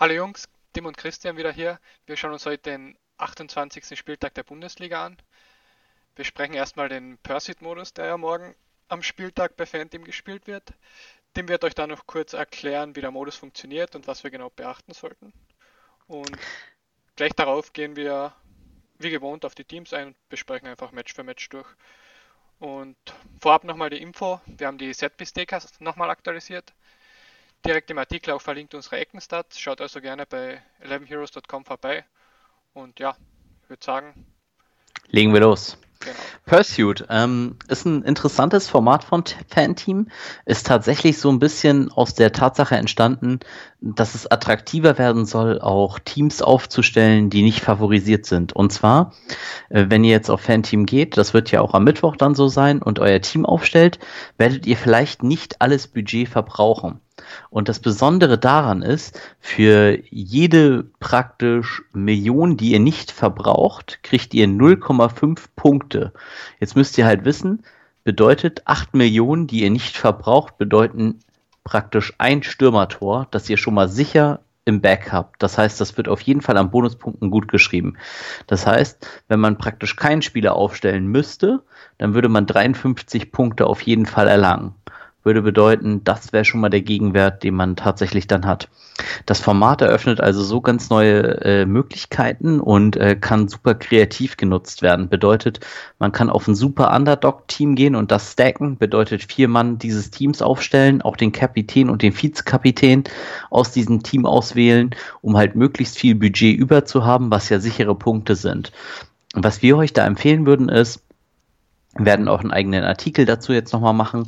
Hallo Jungs, Tim und Christian wieder hier. Wir schauen uns heute den 28. Spieltag der Bundesliga an. Wir sprechen erstmal den Pursuit-Modus, der ja morgen am Spieltag bei Fanteam gespielt wird. Tim wird euch dann noch kurz erklären, wie der Modus funktioniert und was wir genau beachten sollten. Und gleich darauf gehen wir wie gewohnt auf die Teams ein und besprechen einfach Match für Match durch. Und vorab nochmal die Info, wir haben die Setpiece-Decks nochmal aktualisiert direkt im Artikel auch verlinkt unsere Eckenstats. Schaut also gerne bei 11heroes.com vorbei. Und ja, ich würde sagen. Legen wir los. Genau. Pursuit ähm, ist ein interessantes Format von Fanteam. Ist tatsächlich so ein bisschen aus der Tatsache entstanden, dass es attraktiver werden soll, auch Teams aufzustellen, die nicht favorisiert sind. Und zwar, äh, wenn ihr jetzt auf Fanteam geht, das wird ja auch am Mittwoch dann so sein, und euer Team aufstellt, werdet ihr vielleicht nicht alles Budget verbrauchen. Und das Besondere daran ist, für jede praktisch Million, die ihr nicht verbraucht, kriegt ihr 0,5 Punkte. Jetzt müsst ihr halt wissen, bedeutet 8 Millionen, die ihr nicht verbraucht, bedeuten praktisch ein Stürmertor, das ihr schon mal sicher im Back habt. Das heißt, das wird auf jeden Fall an Bonuspunkten gut geschrieben. Das heißt, wenn man praktisch keinen Spieler aufstellen müsste, dann würde man 53 Punkte auf jeden Fall erlangen würde bedeuten, das wäre schon mal der Gegenwert, den man tatsächlich dann hat. Das Format eröffnet also so ganz neue äh, Möglichkeiten und äh, kann super kreativ genutzt werden. Bedeutet, man kann auf ein super Underdog-Team gehen und das stacken. Bedeutet, vier Mann dieses Teams aufstellen, auch den Kapitän und den Vizekapitän aus diesem Team auswählen, um halt möglichst viel Budget über zu haben, was ja sichere Punkte sind. Was wir euch da empfehlen würden, ist, werden auch einen eigenen Artikel dazu jetzt nochmal machen,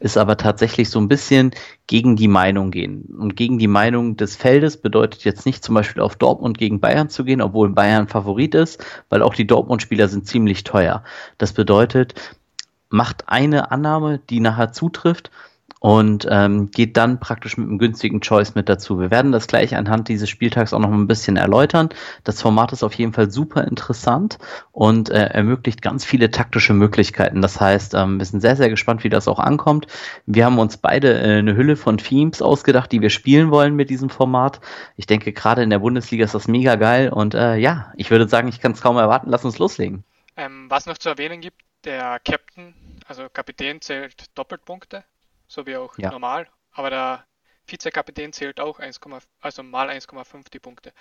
ist aber tatsächlich so ein bisschen gegen die Meinung gehen. Und gegen die Meinung des Feldes bedeutet jetzt nicht zum Beispiel auf Dortmund gegen Bayern zu gehen, obwohl Bayern Favorit ist, weil auch die Dortmund-Spieler sind ziemlich teuer. Das bedeutet, macht eine Annahme, die nachher zutrifft und ähm, geht dann praktisch mit einem günstigen Choice mit dazu. Wir werden das gleich anhand dieses Spieltags auch noch ein bisschen erläutern. Das Format ist auf jeden Fall super interessant und äh, ermöglicht ganz viele taktische Möglichkeiten. Das heißt, ähm, wir sind sehr, sehr gespannt, wie das auch ankommt. Wir haben uns beide äh, eine Hülle von Themes ausgedacht, die wir spielen wollen mit diesem Format. Ich denke, gerade in der Bundesliga ist das mega geil und äh, ja, ich würde sagen, ich kann es kaum erwarten. Lass uns loslegen. Ähm, was noch zu erwähnen gibt, der Captain, also Kapitän zählt Doppelpunkte so wie auch ja. normal. Aber der Vizekapitän zählt auch 1, also mal 1,5 die Punkte.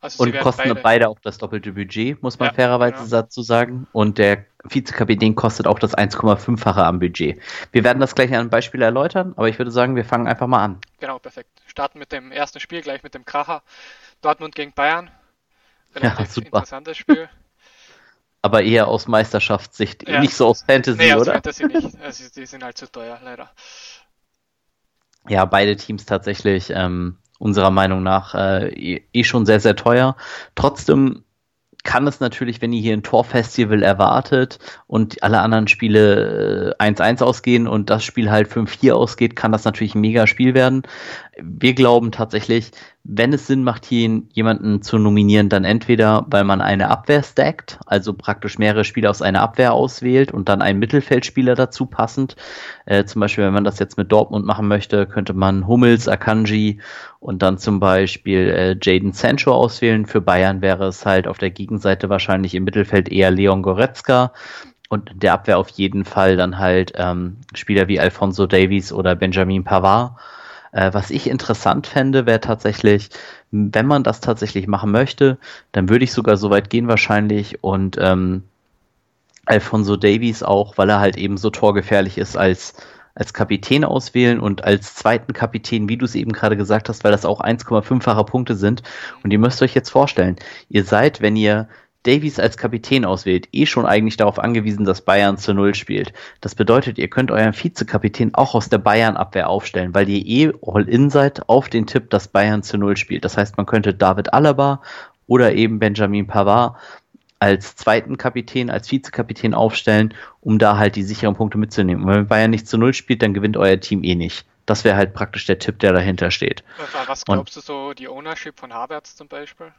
Also und kosten beide, beide, auch das doppelte Budget, muss man ja, fairerweise genau. dazu sagen. Und der Vizekapitän kostet auch das 1,5-fache am Budget. Wir werden das gleich an einem Beispiel erläutern, aber ich würde sagen, wir fangen einfach mal an. Genau, perfekt. Starten mit dem ersten Spiel, gleich mit dem Kracher. Dortmund gegen Bayern. Relativ ja, super. interessantes Spiel. Aber eher aus Meisterschaftssicht, ja. nicht so aus Fantasy, nee, aus oder? Fantasy nicht. Also, die sind halt zu teuer, leider ja, beide Teams tatsächlich ähm, unserer Meinung nach äh, eh, eh schon sehr, sehr teuer. Trotzdem kann es natürlich, wenn ihr hier ein Torfestival erwartet und alle anderen Spiele 1-1 äh, ausgehen und das Spiel halt 5-4 ausgeht, kann das natürlich ein mega Spiel werden. Wir glauben tatsächlich, wenn es Sinn macht, hier jemanden zu nominieren, dann entweder, weil man eine Abwehr stackt, also praktisch mehrere Spieler aus einer Abwehr auswählt und dann einen Mittelfeldspieler dazu passend. Äh, zum Beispiel, wenn man das jetzt mit Dortmund machen möchte, könnte man Hummels, Akanji und dann zum Beispiel äh, Jaden Sancho auswählen. Für Bayern wäre es halt auf der Gegenseite wahrscheinlich im Mittelfeld eher Leon Goretzka und der Abwehr auf jeden Fall dann halt ähm, Spieler wie Alfonso Davies oder Benjamin Pavard. Äh, was ich interessant fände, wäre tatsächlich, wenn man das tatsächlich machen möchte, dann würde ich sogar so weit gehen wahrscheinlich und ähm, Alfonso Davies auch, weil er halt eben so torgefährlich ist, als, als Kapitän auswählen und als zweiten Kapitän, wie du es eben gerade gesagt hast, weil das auch 1,5-fache Punkte sind. Und ihr müsst euch jetzt vorstellen, ihr seid, wenn ihr Davies als Kapitän auswählt, eh schon eigentlich darauf angewiesen, dass Bayern zu Null spielt. Das bedeutet, ihr könnt euren Vizekapitän auch aus der Bayern-Abwehr aufstellen, weil ihr eh all-in seid auf den Tipp, dass Bayern zu Null spielt. Das heißt, man könnte David Alaba oder eben Benjamin Pavard als zweiten Kapitän, als Vizekapitän aufstellen, um da halt die sicheren Punkte mitzunehmen. Und wenn Bayern nicht zu Null spielt, dann gewinnt euer Team eh nicht. Das wäre halt praktisch der Tipp, der dahinter steht. Was glaubst Und, du so, die Ownership von Havertz zum Beispiel?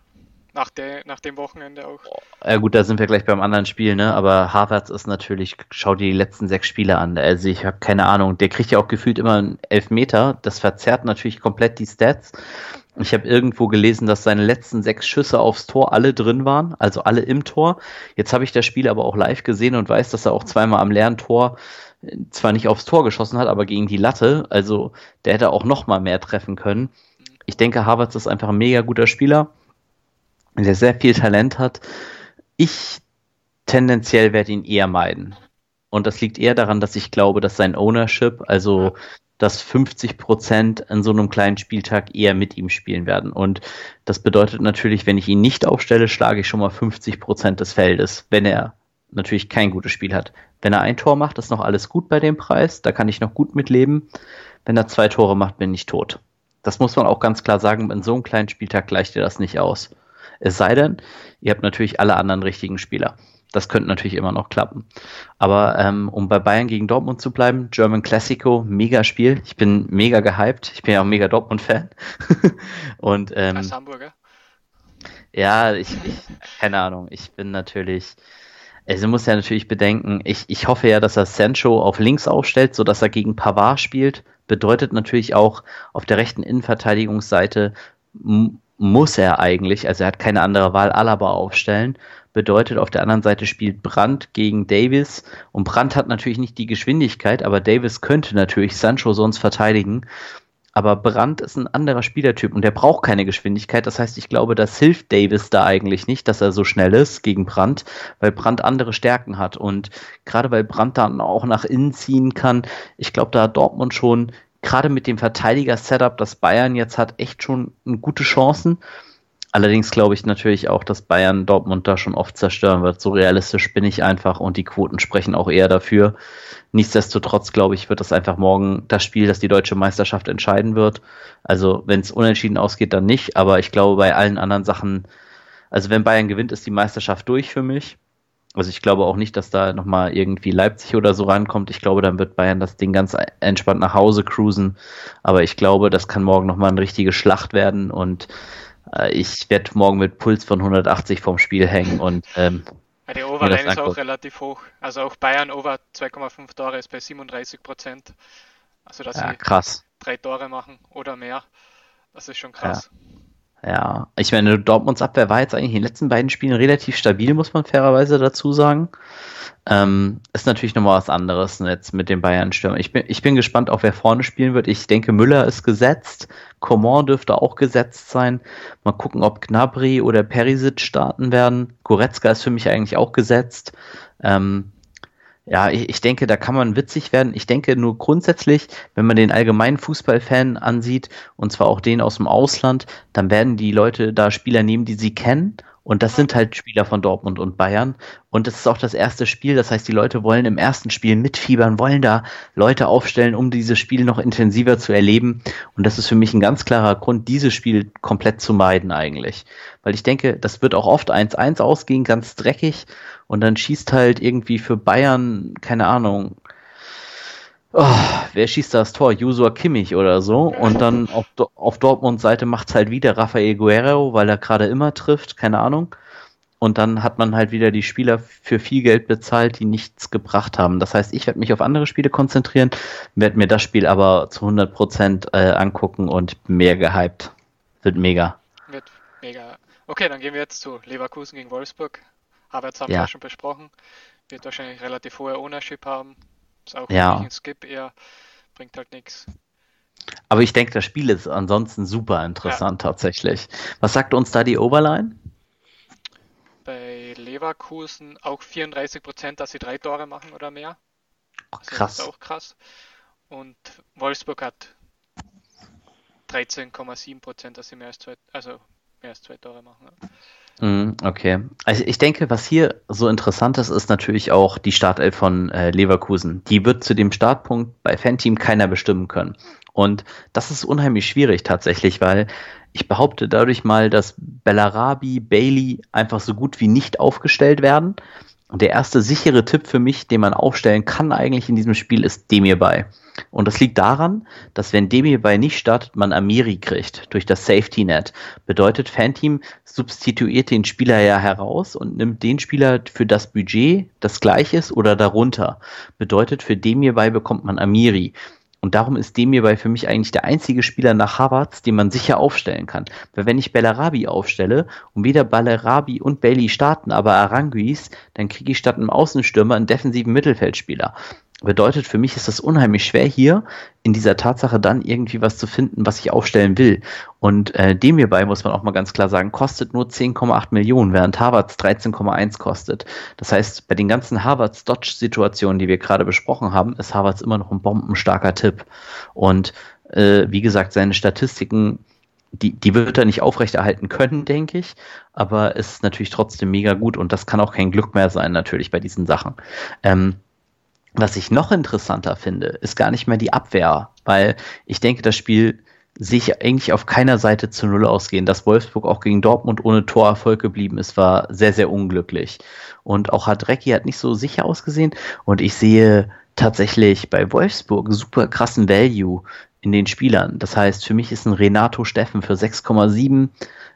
Nach, de, nach dem Wochenende auch. Ja gut, da sind wir gleich beim anderen Spiel, ne? Aber Harvards ist natürlich, schau dir die letzten sechs Spiele an. Also ich habe keine Ahnung, der kriegt ja auch gefühlt immer einen Elfmeter. Das verzerrt natürlich komplett die Stats. Ich habe irgendwo gelesen, dass seine letzten sechs Schüsse aufs Tor alle drin waren, also alle im Tor. Jetzt habe ich das Spiel aber auch live gesehen und weiß, dass er auch zweimal am leeren Tor äh, zwar nicht aufs Tor geschossen hat, aber gegen die Latte. Also der hätte auch noch mal mehr treffen können. Ich denke, Havertz ist einfach ein mega guter Spieler, der sehr viel Talent hat. Ich tendenziell werde ihn eher meiden. Und das liegt eher daran, dass ich glaube, dass sein Ownership, also dass 50 Prozent an so einem kleinen Spieltag eher mit ihm spielen werden. Und das bedeutet natürlich, wenn ich ihn nicht aufstelle, schlage ich schon mal 50 Prozent des Feldes, wenn er natürlich kein gutes Spiel hat. Wenn er ein Tor macht, ist noch alles gut bei dem Preis, da kann ich noch gut mitleben. Wenn er zwei Tore macht, bin ich tot. Das muss man auch ganz klar sagen, in so einem kleinen Spieltag gleicht ihr das nicht aus. Es sei denn, ihr habt natürlich alle anderen richtigen Spieler. Das könnte natürlich immer noch klappen. Aber ähm, um bei Bayern gegen Dortmund zu bleiben, German Classico, mega Spiel. Ich bin mega gehypt. Ich bin ja auch mega Dortmund-Fan. Und ähm, Als Hamburger? Ja, ich, ich, keine Ahnung. Ich bin natürlich. Also muss ja natürlich bedenken, ich, ich hoffe ja, dass er Sancho auf links aufstellt, sodass er gegen Pavard spielt. Bedeutet natürlich auch auf der rechten Innenverteidigungsseite muss er eigentlich, also er hat keine andere Wahl, Alaba aufstellen. Bedeutet, auf der anderen Seite spielt Brandt gegen Davis. Und Brandt hat natürlich nicht die Geschwindigkeit, aber Davis könnte natürlich Sancho sonst verteidigen. Aber Brandt ist ein anderer Spielertyp und der braucht keine Geschwindigkeit. Das heißt, ich glaube, das hilft Davis da eigentlich nicht, dass er so schnell ist gegen Brandt, weil Brandt andere Stärken hat. Und gerade weil Brandt dann auch nach innen ziehen kann, ich glaube, da hat Dortmund schon gerade mit dem Verteidiger-Setup, das Bayern jetzt hat, echt schon gute Chancen. Allerdings glaube ich natürlich auch, dass Bayern Dortmund da schon oft zerstören wird. So realistisch bin ich einfach und die Quoten sprechen auch eher dafür. Nichtsdestotrotz glaube ich, wird das einfach morgen das Spiel, das die deutsche Meisterschaft entscheiden wird. Also wenn es unentschieden ausgeht, dann nicht. Aber ich glaube bei allen anderen Sachen, also wenn Bayern gewinnt, ist die Meisterschaft durch für mich. Also ich glaube auch nicht, dass da nochmal irgendwie Leipzig oder so rankommt. Ich glaube, dann wird Bayern das Ding ganz entspannt nach Hause cruisen. Aber ich glaube, das kann morgen nochmal eine richtige Schlacht werden und äh, ich werde morgen mit Puls von 180 vorm Spiel hängen und ähm, die Overline ist auch relativ hoch. Also auch Bayern over 2,5 Tore ist bei 37 Prozent. Also dass ja, sie krass. drei Tore machen oder mehr. Das ist schon krass. Ja. Ja, ich meine, Dortmunds Abwehr war jetzt eigentlich in den letzten beiden Spielen relativ stabil, muss man fairerweise dazu sagen. Ähm, ist natürlich nochmal was anderes jetzt mit den Bayern-Stürmern. Ich bin, ich bin gespannt, auch wer vorne spielen wird. Ich denke, Müller ist gesetzt. Coman dürfte auch gesetzt sein. Mal gucken, ob Gnabry oder Perisic starten werden. Goretzka ist für mich eigentlich auch gesetzt. Ähm, ja, ich, ich denke, da kann man witzig werden. Ich denke nur grundsätzlich, wenn man den allgemeinen Fußballfan ansieht, und zwar auch den aus dem Ausland, dann werden die Leute da Spieler nehmen, die sie kennen. Und das sind halt Spieler von Dortmund und Bayern. Und das ist auch das erste Spiel. Das heißt, die Leute wollen im ersten Spiel mitfiebern, wollen da Leute aufstellen, um dieses Spiel noch intensiver zu erleben. Und das ist für mich ein ganz klarer Grund, dieses Spiel komplett zu meiden eigentlich. Weil ich denke, das wird auch oft 1-1 ausgehen, ganz dreckig und dann schießt halt irgendwie für Bayern, keine Ahnung, oh, wer schießt das Tor? Jusua Kimmich oder so. Und dann auf, auf Dortmunds Seite macht's halt wieder Rafael Guerrero, weil er gerade immer trifft, keine Ahnung. Und dann hat man halt wieder die Spieler für viel Geld bezahlt, die nichts gebracht haben. Das heißt, ich werde mich auf andere Spiele konzentrieren, werde mir das Spiel aber zu 100 Prozent, äh, angucken und mehr gehypt. Wird mega. Wird mega. Okay, dann gehen wir jetzt zu Leverkusen gegen Wolfsburg. Havertz haben ja. wir schon besprochen. Wird wahrscheinlich relativ hohe Ownership haben. Ist auch ja. ein Skip eher. Bringt halt nichts. Aber ich denke, das Spiel ist ansonsten super interessant ja. tatsächlich. Was sagt uns da die Overline? Bei Leverkusen auch 34 Prozent, dass sie drei Tore machen oder mehr. Also krass. Das ist auch krass. Und Wolfsburg hat 13,7 Prozent, dass sie mehr als zwei, also mehr als zwei Tore machen. Mhm, okay. Also ich denke, was hier so interessant ist, ist natürlich auch die Startelf von äh, Leverkusen. Die wird zu dem Startpunkt bei Fanteam keiner bestimmen können. Und das ist unheimlich schwierig tatsächlich, weil ich behaupte dadurch mal, dass Bellarabi, Bailey einfach so gut wie nicht aufgestellt werden. Und der erste sichere Tipp für mich, den man aufstellen kann eigentlich in diesem Spiel, ist Demir bei. Und das liegt daran, dass wenn Demi bei nicht startet, man Amiri kriegt durch das Safety Net. Bedeutet, Fanteam substituiert den Spieler ja heraus und nimmt den Spieler für das Budget, das gleich ist oder darunter. Bedeutet, für Demir bei bekommt man Amiri. Und darum ist dem hierbei für mich eigentlich der einzige Spieler nach Havertz, den man sicher aufstellen kann. Weil wenn ich Bellarabi aufstelle und weder Bellarabi und Bailey starten, aber Aranguis, dann kriege ich statt einem Außenstürmer einen defensiven Mittelfeldspieler. Bedeutet, für mich ist das unheimlich schwer hier in dieser Tatsache dann irgendwie was zu finden, was ich aufstellen will. Und äh, dem hierbei muss man auch mal ganz klar sagen, kostet nur 10,8 Millionen, während Harvards 13,1 kostet. Das heißt, bei den ganzen Harvards-Dodge-Situationen, die wir gerade besprochen haben, ist Harvards immer noch ein bombenstarker Tipp. Und äh, wie gesagt, seine Statistiken die, die wird er nicht aufrechterhalten können, denke ich, aber ist natürlich trotzdem mega gut und das kann auch kein Glück mehr sein, natürlich bei diesen Sachen. Ähm, was ich noch interessanter finde, ist gar nicht mehr die Abwehr, weil ich denke, das Spiel sehe ich eigentlich auf keiner Seite zu Null ausgehen. Dass Wolfsburg auch gegen Dortmund ohne Torerfolg geblieben ist, war sehr, sehr unglücklich. Und auch Hadrecki hat nicht so sicher ausgesehen. Und ich sehe tatsächlich bei Wolfsburg super krassen Value in den Spielern. Das heißt, für mich ist ein Renato Steffen für 6,7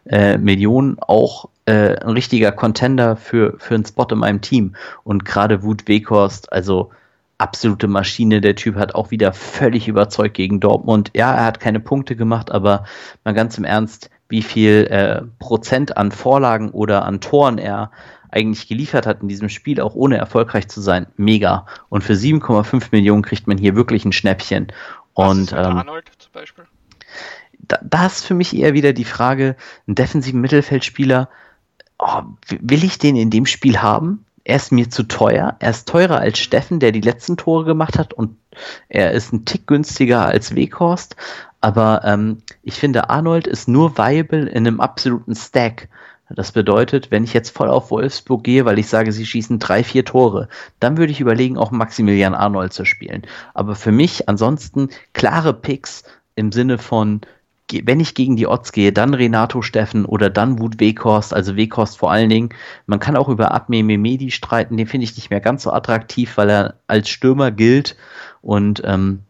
äh, Millionen auch äh, ein richtiger Contender für, für einen Spot in meinem Team. Und gerade Wut Weghorst, also absolute Maschine. Der Typ hat auch wieder völlig überzeugt gegen Dortmund. Ja, er hat keine Punkte gemacht, aber mal ganz im Ernst, wie viel äh, Prozent an Vorlagen oder an Toren er eigentlich geliefert hat in diesem Spiel, auch ohne erfolgreich zu sein, mega. Und für 7,5 Millionen kriegt man hier wirklich ein Schnäppchen. Und ähm, Arnold zum Beispiel? Da, da ist für mich eher wieder die Frage, einen defensiven Mittelfeldspieler, oh, will ich den in dem Spiel haben? Er ist mir zu teuer. Er ist teurer als Steffen, der die letzten Tore gemacht hat und er ist ein Tick günstiger als Weghorst. Aber ähm, ich finde, Arnold ist nur viable in einem absoluten Stack. Das bedeutet, wenn ich jetzt voll auf Wolfsburg gehe, weil ich sage, sie schießen drei, vier Tore, dann würde ich überlegen, auch Maximilian Arnold zu spielen. Aber für mich ansonsten klare Picks im Sinne von wenn ich gegen die Odds gehe, dann Renato Steffen oder dann Wut Weghorst, also Weghorst vor allen Dingen. Man kann auch über Abme Memedi streiten, den finde ich nicht mehr ganz so attraktiv, weil er als Stürmer gilt. Und ähm,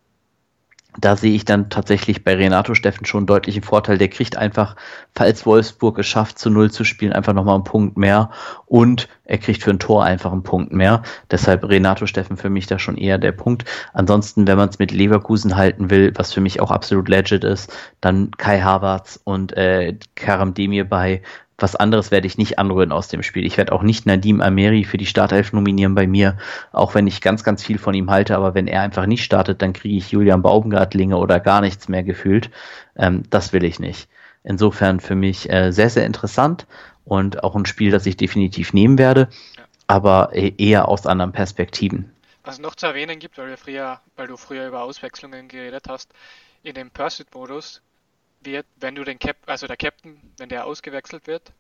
da sehe ich dann tatsächlich bei Renato Steffen schon einen deutlichen Vorteil. Der kriegt einfach, falls Wolfsburg es schafft, zu Null zu spielen, einfach nochmal einen Punkt mehr und er kriegt für ein Tor einfach einen Punkt mehr. Deshalb Renato Steffen für mich da schon eher der Punkt. Ansonsten, wenn man es mit Leverkusen halten will, was für mich auch absolut legit ist, dann Kai Havertz und äh, Karam Demir bei was anderes werde ich nicht anrühren aus dem Spiel. Ich werde auch nicht Nadim Ameri für die Startelf nominieren bei mir, auch wenn ich ganz, ganz viel von ihm halte. Aber wenn er einfach nicht startet, dann kriege ich Julian Baumgartlinge oder gar nichts mehr gefühlt. Ähm, das will ich nicht. Insofern für mich äh, sehr, sehr interessant und auch ein Spiel, das ich definitiv nehmen werde, aber e-, eher aus anderen Perspektiven. Was noch zu erwähnen gibt, weil, früher, weil du früher über Auswechslungen geredet hast, in dem Pursuit-Modus wird, wenn du den Cap, also der Captain, wenn der ausgewechselt wird,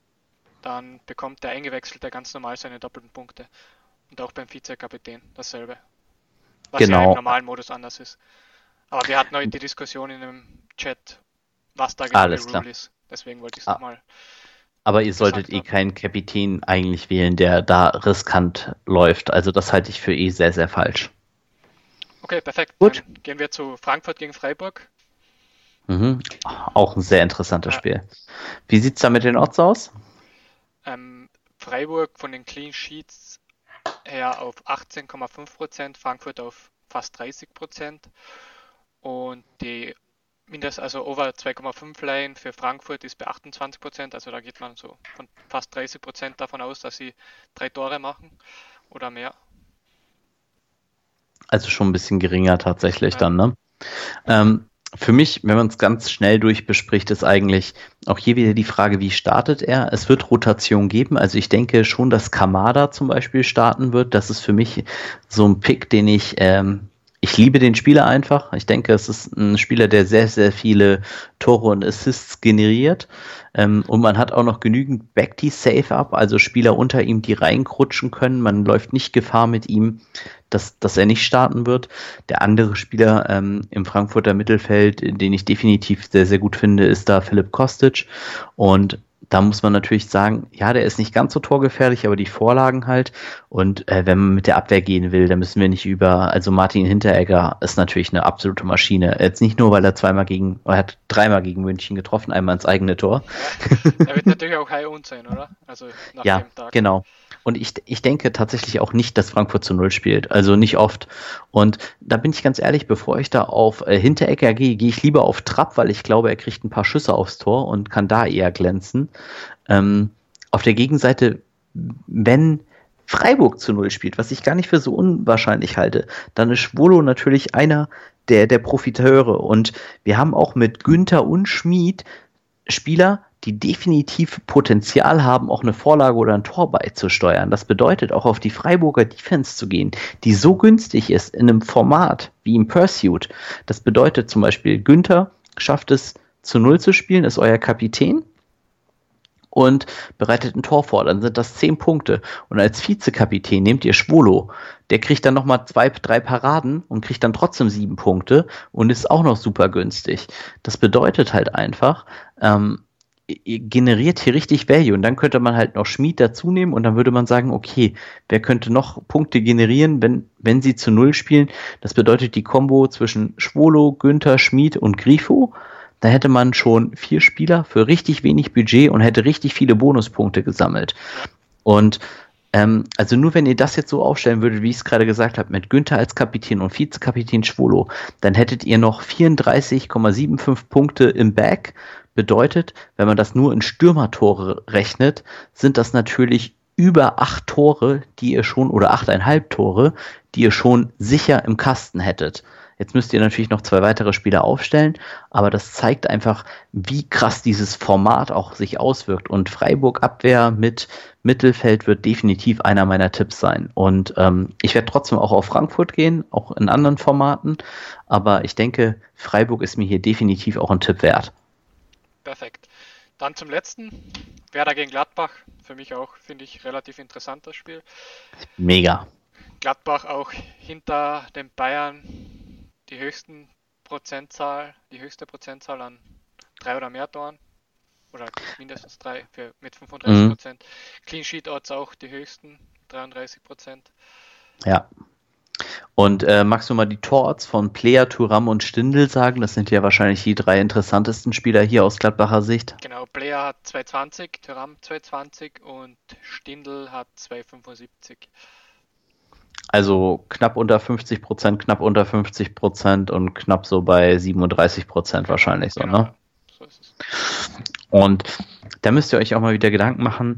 dann bekommt der Eingewechselte ganz normal seine doppelten Punkte. Und auch beim Vizekapitän dasselbe. Was genau. ja im normalen Modus anders ist. Aber wir hatten heute die Diskussion in dem Chat, was da genau Alles die Rule ist. Deswegen wollte ich es ah. nochmal. Aber ihr solltet eh keinen Kapitän eigentlich wählen, der da riskant läuft. Also das halte ich für eh sehr, sehr falsch. Okay, perfekt. Gut. Dann gehen wir zu Frankfurt gegen Freiburg. Mhm. Auch ein sehr interessantes ja. Spiel. Wie sieht es da mit den Odds aus? Ähm, Freiburg von den Clean Sheets her auf 18,5%, Frankfurt auf fast 30% und die Mindest, also over 2,5 Line für Frankfurt ist bei 28%, also da geht man so von fast 30% davon aus, dass sie drei Tore machen oder mehr. Also schon ein bisschen geringer tatsächlich ja. dann, ne? Ähm, für mich, wenn man es ganz schnell durchbespricht, ist eigentlich auch hier wieder die Frage, wie startet er? Es wird Rotation geben. Also ich denke schon, dass Kamada zum Beispiel starten wird. Das ist für mich so ein Pick, den ich, ähm, ich liebe den Spieler einfach. Ich denke, es ist ein Spieler, der sehr, sehr viele Tore und Assists generiert. Ähm, und man hat auch noch genügend Backty Safe Up, also Spieler unter ihm, die reinkrutschen können. Man läuft nicht Gefahr mit ihm, dass, dass er nicht starten wird. Der andere Spieler ähm, im Frankfurter Mittelfeld, den ich definitiv sehr, sehr gut finde, ist da Philipp Kostic. Und da muss man natürlich sagen, ja, der ist nicht ganz so torgefährlich, aber die Vorlagen halt. Und äh, wenn man mit der Abwehr gehen will, dann müssen wir nicht über, also Martin Hinteregger ist natürlich eine absolute Maschine. Jetzt nicht nur, weil er zweimal gegen, er hat dreimal gegen München getroffen, einmal ins eigene Tor. Ja, er wird natürlich auch high owned sein, oder? Also nach ja, dem Tag. genau. Und ich, ich denke tatsächlich auch nicht, dass Frankfurt zu Null spielt. Also nicht oft. Und da bin ich ganz ehrlich, bevor ich da auf äh, Hinterecker gehe, gehe ich lieber auf Trapp, weil ich glaube, er kriegt ein paar Schüsse aufs Tor und kann da eher glänzen. Ähm, auf der Gegenseite, wenn Freiburg zu Null spielt, was ich gar nicht für so unwahrscheinlich halte, dann ist Schwolo natürlich einer der, der Profiteure. Und wir haben auch mit Günther und Schmid Spieler, die definitiv Potenzial haben, auch eine Vorlage oder ein Tor beizusteuern. Das bedeutet auch auf die Freiburger Defense zu gehen, die so günstig ist in einem Format wie im Pursuit. Das bedeutet zum Beispiel, Günther schafft es zu Null zu spielen, ist euer Kapitän und bereitet ein Tor vor. Dann sind das zehn Punkte. Und als Vizekapitän nehmt ihr Schwolo. Der kriegt dann nochmal zwei, drei Paraden und kriegt dann trotzdem sieben Punkte und ist auch noch super günstig. Das bedeutet halt einfach, ähm, generiert hier richtig Value und dann könnte man halt noch Schmied dazu nehmen und dann würde man sagen, okay, wer könnte noch Punkte generieren, wenn, wenn sie zu Null spielen? Das bedeutet die Combo zwischen Schwolo, Günther, Schmied und Grifo. Da hätte man schon vier Spieler für richtig wenig Budget und hätte richtig viele Bonuspunkte gesammelt. Und ähm, also nur wenn ihr das jetzt so aufstellen würdet, wie ich es gerade gesagt habe, mit Günther als Kapitän und Vizekapitän Schwolo, dann hättet ihr noch 34,75 Punkte im Back Bedeutet, wenn man das nur in Stürmertore rechnet, sind das natürlich über acht Tore, die ihr schon, oder achteinhalb Tore, die ihr schon sicher im Kasten hättet. Jetzt müsst ihr natürlich noch zwei weitere Spieler aufstellen, aber das zeigt einfach, wie krass dieses Format auch sich auswirkt. Und Freiburg Abwehr mit Mittelfeld wird definitiv einer meiner Tipps sein. Und ähm, ich werde trotzdem auch auf Frankfurt gehen, auch in anderen Formaten. Aber ich denke, Freiburg ist mir hier definitiv auch ein Tipp wert. Perfekt. Dann zum letzten. Werder gegen Gladbach. Für mich auch, finde ich, relativ interessantes Spiel. Mega. Gladbach auch hinter den Bayern die höchsten Prozentzahl, die höchste Prozentzahl an drei oder mehr Toren. Oder mindestens drei für, mit 35 Prozent. Mhm. Clean Sheet Odds auch die höchsten, 33 Prozent. Ja. Und äh, magst du mal die Torts von Player, Turam und Stindl sagen? Das sind ja wahrscheinlich die drei interessantesten Spieler hier aus Gladbacher Sicht. Genau, Player hat 220, Turam 220 und Stindl hat 275. Also knapp unter 50 Prozent, knapp unter 50 Prozent und knapp so bei 37 Prozent wahrscheinlich so, ne? genau. ne? So ist es. Und da müsst ihr euch auch mal wieder Gedanken machen.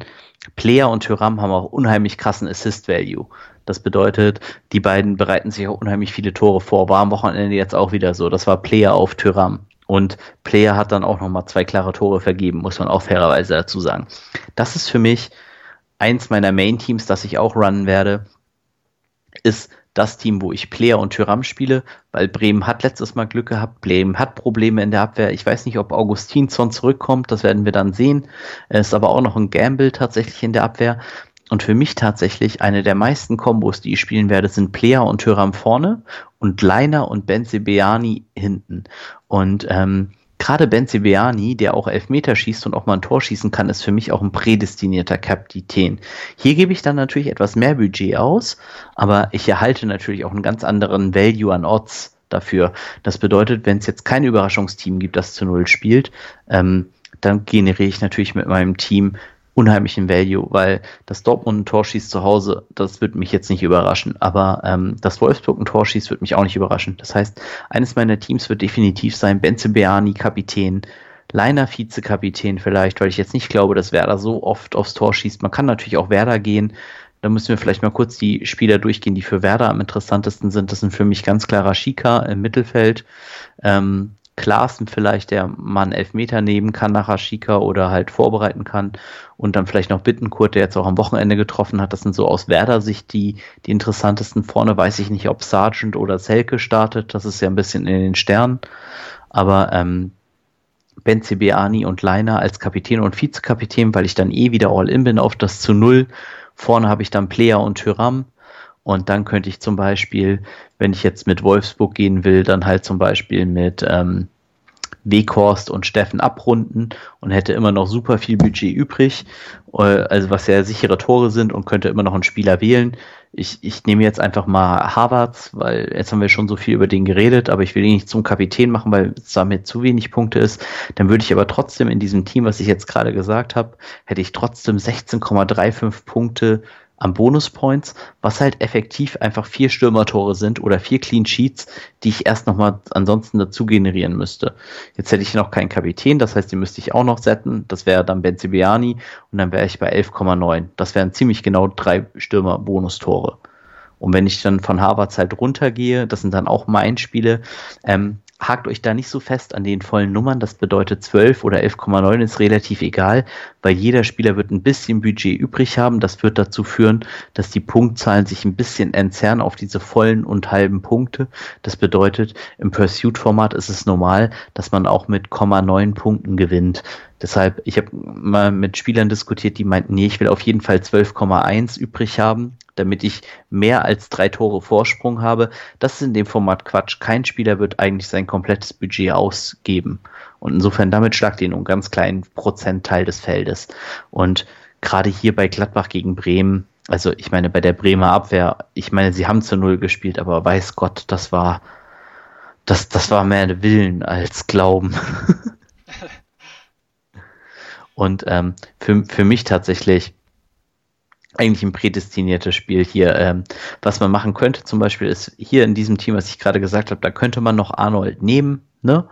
Player und Tyram haben auch unheimlich krassen Assist Value. Das bedeutet, die beiden bereiten sich auch unheimlich viele Tore vor. War am Wochenende jetzt auch wieder so. Das war Player auf Tyram. Und Player hat dann auch nochmal zwei klare Tore vergeben, muss man auch fairerweise dazu sagen. Das ist für mich eins meiner Main-Teams, das ich auch runnen werde, ist das Team, wo ich Player und Tyram spiele, weil Bremen hat letztes Mal Glück gehabt, Bremen hat Probleme in der Abwehr. Ich weiß nicht, ob Augustinsson zurückkommt, das werden wir dann sehen. Es ist aber auch noch ein Gamble tatsächlich in der Abwehr. Und für mich tatsächlich eine der meisten Kombos, die ich spielen werde, sind Player und Tyram vorne und Leiner und Benzebeani hinten. Und ähm, gerade Benzebeani, der auch Elfmeter schießt und auch mal ein Tor schießen kann, ist für mich auch ein prädestinierter Kapitän. Hier gebe ich dann natürlich etwas mehr Budget aus, aber ich erhalte natürlich auch einen ganz anderen Value an Odds dafür. Das bedeutet, wenn es jetzt kein Überraschungsteam gibt, das zu Null spielt, ähm, dann generiere ich natürlich mit meinem Team unheimlichen Value, weil das Dortmund ein Tor schießt zu Hause, das wird mich jetzt nicht überraschen. Aber ähm, das Wolfsburg ein Tor schießt, wird mich auch nicht überraschen. Das heißt, eines meiner Teams wird definitiv sein Benze Beani Kapitän, Leiner Vizekapitän vielleicht, weil ich jetzt nicht glaube, dass Werder so oft aufs Tor schießt. Man kann natürlich auch Werder gehen. Da müssen wir vielleicht mal kurz die Spieler durchgehen, die für Werder am interessantesten sind. Das sind für mich ganz klar Rashika im Mittelfeld. Ähm, Klaassen vielleicht, der mal einen Elfmeter nehmen kann nach Aschika oder halt vorbereiten kann. Und dann vielleicht noch Bittenkurt, der jetzt auch am Wochenende getroffen hat. Das sind so aus Werder-Sicht die, die interessantesten. Vorne weiß ich nicht, ob Sargent oder Selke startet. Das ist ja ein bisschen in den Sternen. Aber ähm, Ben Cibiani und Leiner als Kapitän und Vizekapitän, weil ich dann eh wieder All-In bin auf das zu Null. Vorne habe ich dann Player und Tyram. Und dann könnte ich zum Beispiel, wenn ich jetzt mit Wolfsburg gehen will, dann halt zum Beispiel mit, ähm, Weghorst und Steffen abrunden und hätte immer noch super viel Budget übrig, äh, also was ja sichere Tore sind und könnte immer noch einen Spieler wählen. Ich, ich nehme jetzt einfach mal Harvards, weil jetzt haben wir schon so viel über den geredet, aber ich will ihn nicht zum Kapitän machen, weil es damit zu wenig Punkte ist. Dann würde ich aber trotzdem in diesem Team, was ich jetzt gerade gesagt habe, hätte ich trotzdem 16,35 Punkte am Bonuspoints, was halt effektiv einfach vier Stürmertore sind oder vier Clean Sheets, die ich erst nochmal ansonsten dazu generieren müsste. Jetzt hätte ich noch keinen Kapitän, das heißt, die müsste ich auch noch setzen. Das wäre dann Benzibiani und dann wäre ich bei 11,9. Das wären ziemlich genau drei Stürmer-Bonustore. Und wenn ich dann von Harvards halt runtergehe, das sind dann auch mein Spiele, ähm, hakt euch da nicht so fest an den vollen Nummern. Das bedeutet 12 oder 11,9 ist relativ egal, weil jeder Spieler wird ein bisschen Budget übrig haben. Das wird dazu führen, dass die Punktzahlen sich ein bisschen entzerren auf diese vollen und halben Punkte. Das bedeutet, im Pursuit-Format ist es normal, dass man auch mit 0,9 Punkten gewinnt. Deshalb, ich habe mal mit Spielern diskutiert, die meinten, nee, ich will auf jeden Fall 12,1 übrig haben, damit ich mehr als drei Tore Vorsprung habe. Das ist in dem Format Quatsch. Kein Spieler wird eigentlich sein komplettes Budget ausgeben. Und insofern damit schlagt ihr nur einen ganz kleinen Prozentteil des Feldes. Und gerade hier bei Gladbach gegen Bremen, also ich meine, bei der Bremer Abwehr, ich meine, sie haben zu Null gespielt, aber weiß Gott, das war, das, das war mehr Willen als Glauben. Und ähm, für, für mich tatsächlich eigentlich ein prädestiniertes Spiel hier. Ähm, was man machen könnte zum Beispiel ist hier in diesem Team, was ich gerade gesagt habe, da könnte man noch Arnold nehmen, ne?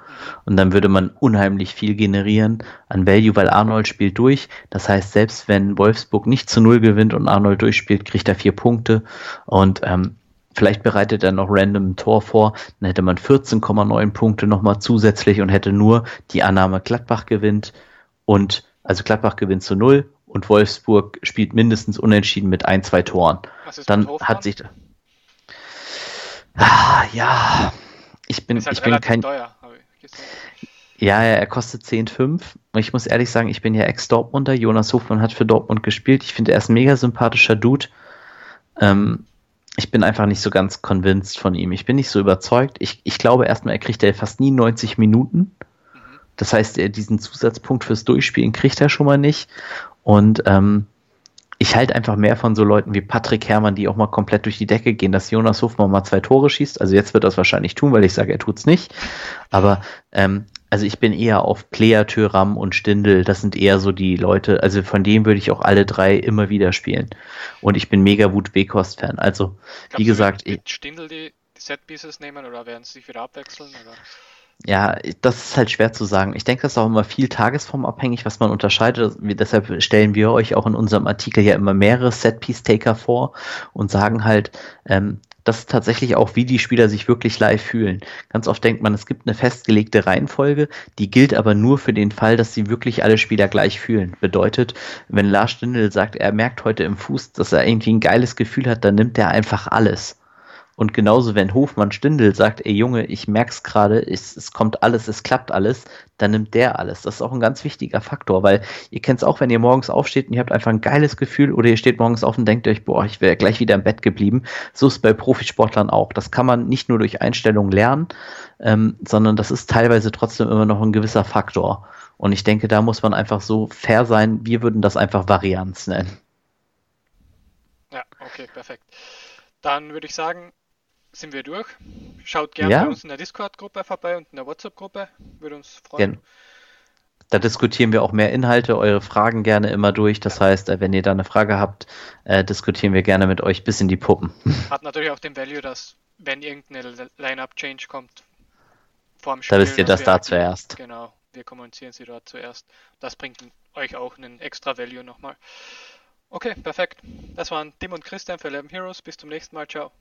Und dann würde man unheimlich viel generieren an Value, weil Arnold spielt durch. Das heißt, selbst wenn Wolfsburg nicht zu Null gewinnt und Arnold durchspielt, kriegt er vier Punkte. Und ähm, Vielleicht bereitet er noch random ein Tor vor, dann hätte man 14,9 Punkte nochmal zusätzlich und hätte nur die Annahme Gladbach gewinnt und also Gladbach gewinnt zu null und Wolfsburg spielt mindestens unentschieden mit ein, zwei Toren. Dann hat sich. Ah, ja, ich bin, halt ich bin kein. Teuer, ja, er kostet 10,5. Ich muss ehrlich sagen, ich bin ja Ex-Dortmunder. Jonas Hofmann hat für Dortmund gespielt. Ich finde, er ist ein mega sympathischer Dude. Ähm, ich bin einfach nicht so ganz convinced von ihm. Ich bin nicht so überzeugt. Ich, ich glaube erstmal, er kriegt ja fast nie 90 Minuten. Das heißt, er diesen Zusatzpunkt fürs Durchspielen kriegt er schon mal nicht. Und ähm, ich halte einfach mehr von so Leuten wie Patrick Herrmann, die auch mal komplett durch die Decke gehen, dass Jonas Hofmann mal zwei Tore schießt. Also jetzt wird er es wahrscheinlich tun, weil ich sage, er tut's nicht. Aber ähm, also ich bin eher auf Player, Thüram und Stindel. Das sind eher so die Leute, also von denen würde ich auch alle drei immer wieder spielen. Und ich bin mega Wut Weghorst-Fan. Also, Glaubst wie gesagt. Mit, mit Stindel die Set-Pieces nehmen oder werden sie sich wieder abwechseln? Oder? Ja, das ist halt schwer zu sagen. Ich denke, das ist auch immer viel tagesformabhängig, was man unterscheidet. deshalb stellen wir euch auch in unserem Artikel ja immer mehrere Set-Piece-Taker vor und sagen halt, ähm, das ist tatsächlich auch, wie die Spieler sich wirklich live fühlen. Ganz oft denkt man, es gibt eine festgelegte Reihenfolge, die gilt aber nur für den Fall, dass sie wirklich alle Spieler gleich fühlen. Bedeutet, wenn Lars Stindl sagt, er merkt heute im Fuß, dass er irgendwie ein geiles Gefühl hat, dann nimmt er einfach alles. Und genauso, wenn Hofmann Stindel sagt, ey Junge, ich merk's gerade, es, es kommt alles, es klappt alles, dann nimmt der alles. Das ist auch ein ganz wichtiger Faktor, weil ihr kennt es auch, wenn ihr morgens aufsteht und ihr habt einfach ein geiles Gefühl oder ihr steht morgens auf und denkt euch, boah, ich wäre gleich wieder im Bett geblieben. So ist es bei Profisportlern auch. Das kann man nicht nur durch Einstellungen lernen, ähm, sondern das ist teilweise trotzdem immer noch ein gewisser Faktor. Und ich denke, da muss man einfach so fair sein. Wir würden das einfach Varianz nennen. Ja, okay, perfekt. Dann würde ich sagen, sind wir durch. Schaut gerne ja. bei uns in der Discord-Gruppe vorbei und in der WhatsApp-Gruppe. Würde uns freuen. Gen da diskutieren wir auch mehr Inhalte, eure Fragen gerne immer durch. Das heißt, äh, wenn ihr da eine Frage habt, äh, diskutieren wir gerne mit euch bis in die Puppen. Hat natürlich auch den Value, dass wenn irgendeine Line-Up-Change kommt vor dem Spiel, da wisst ihr das da zuerst. Genau, wir kommunizieren sie dort zuerst. Das bringt euch auch einen extra Value nochmal. Okay, perfekt. Das waren Tim und Christian für Eleven Heroes. Bis zum nächsten Mal. Ciao.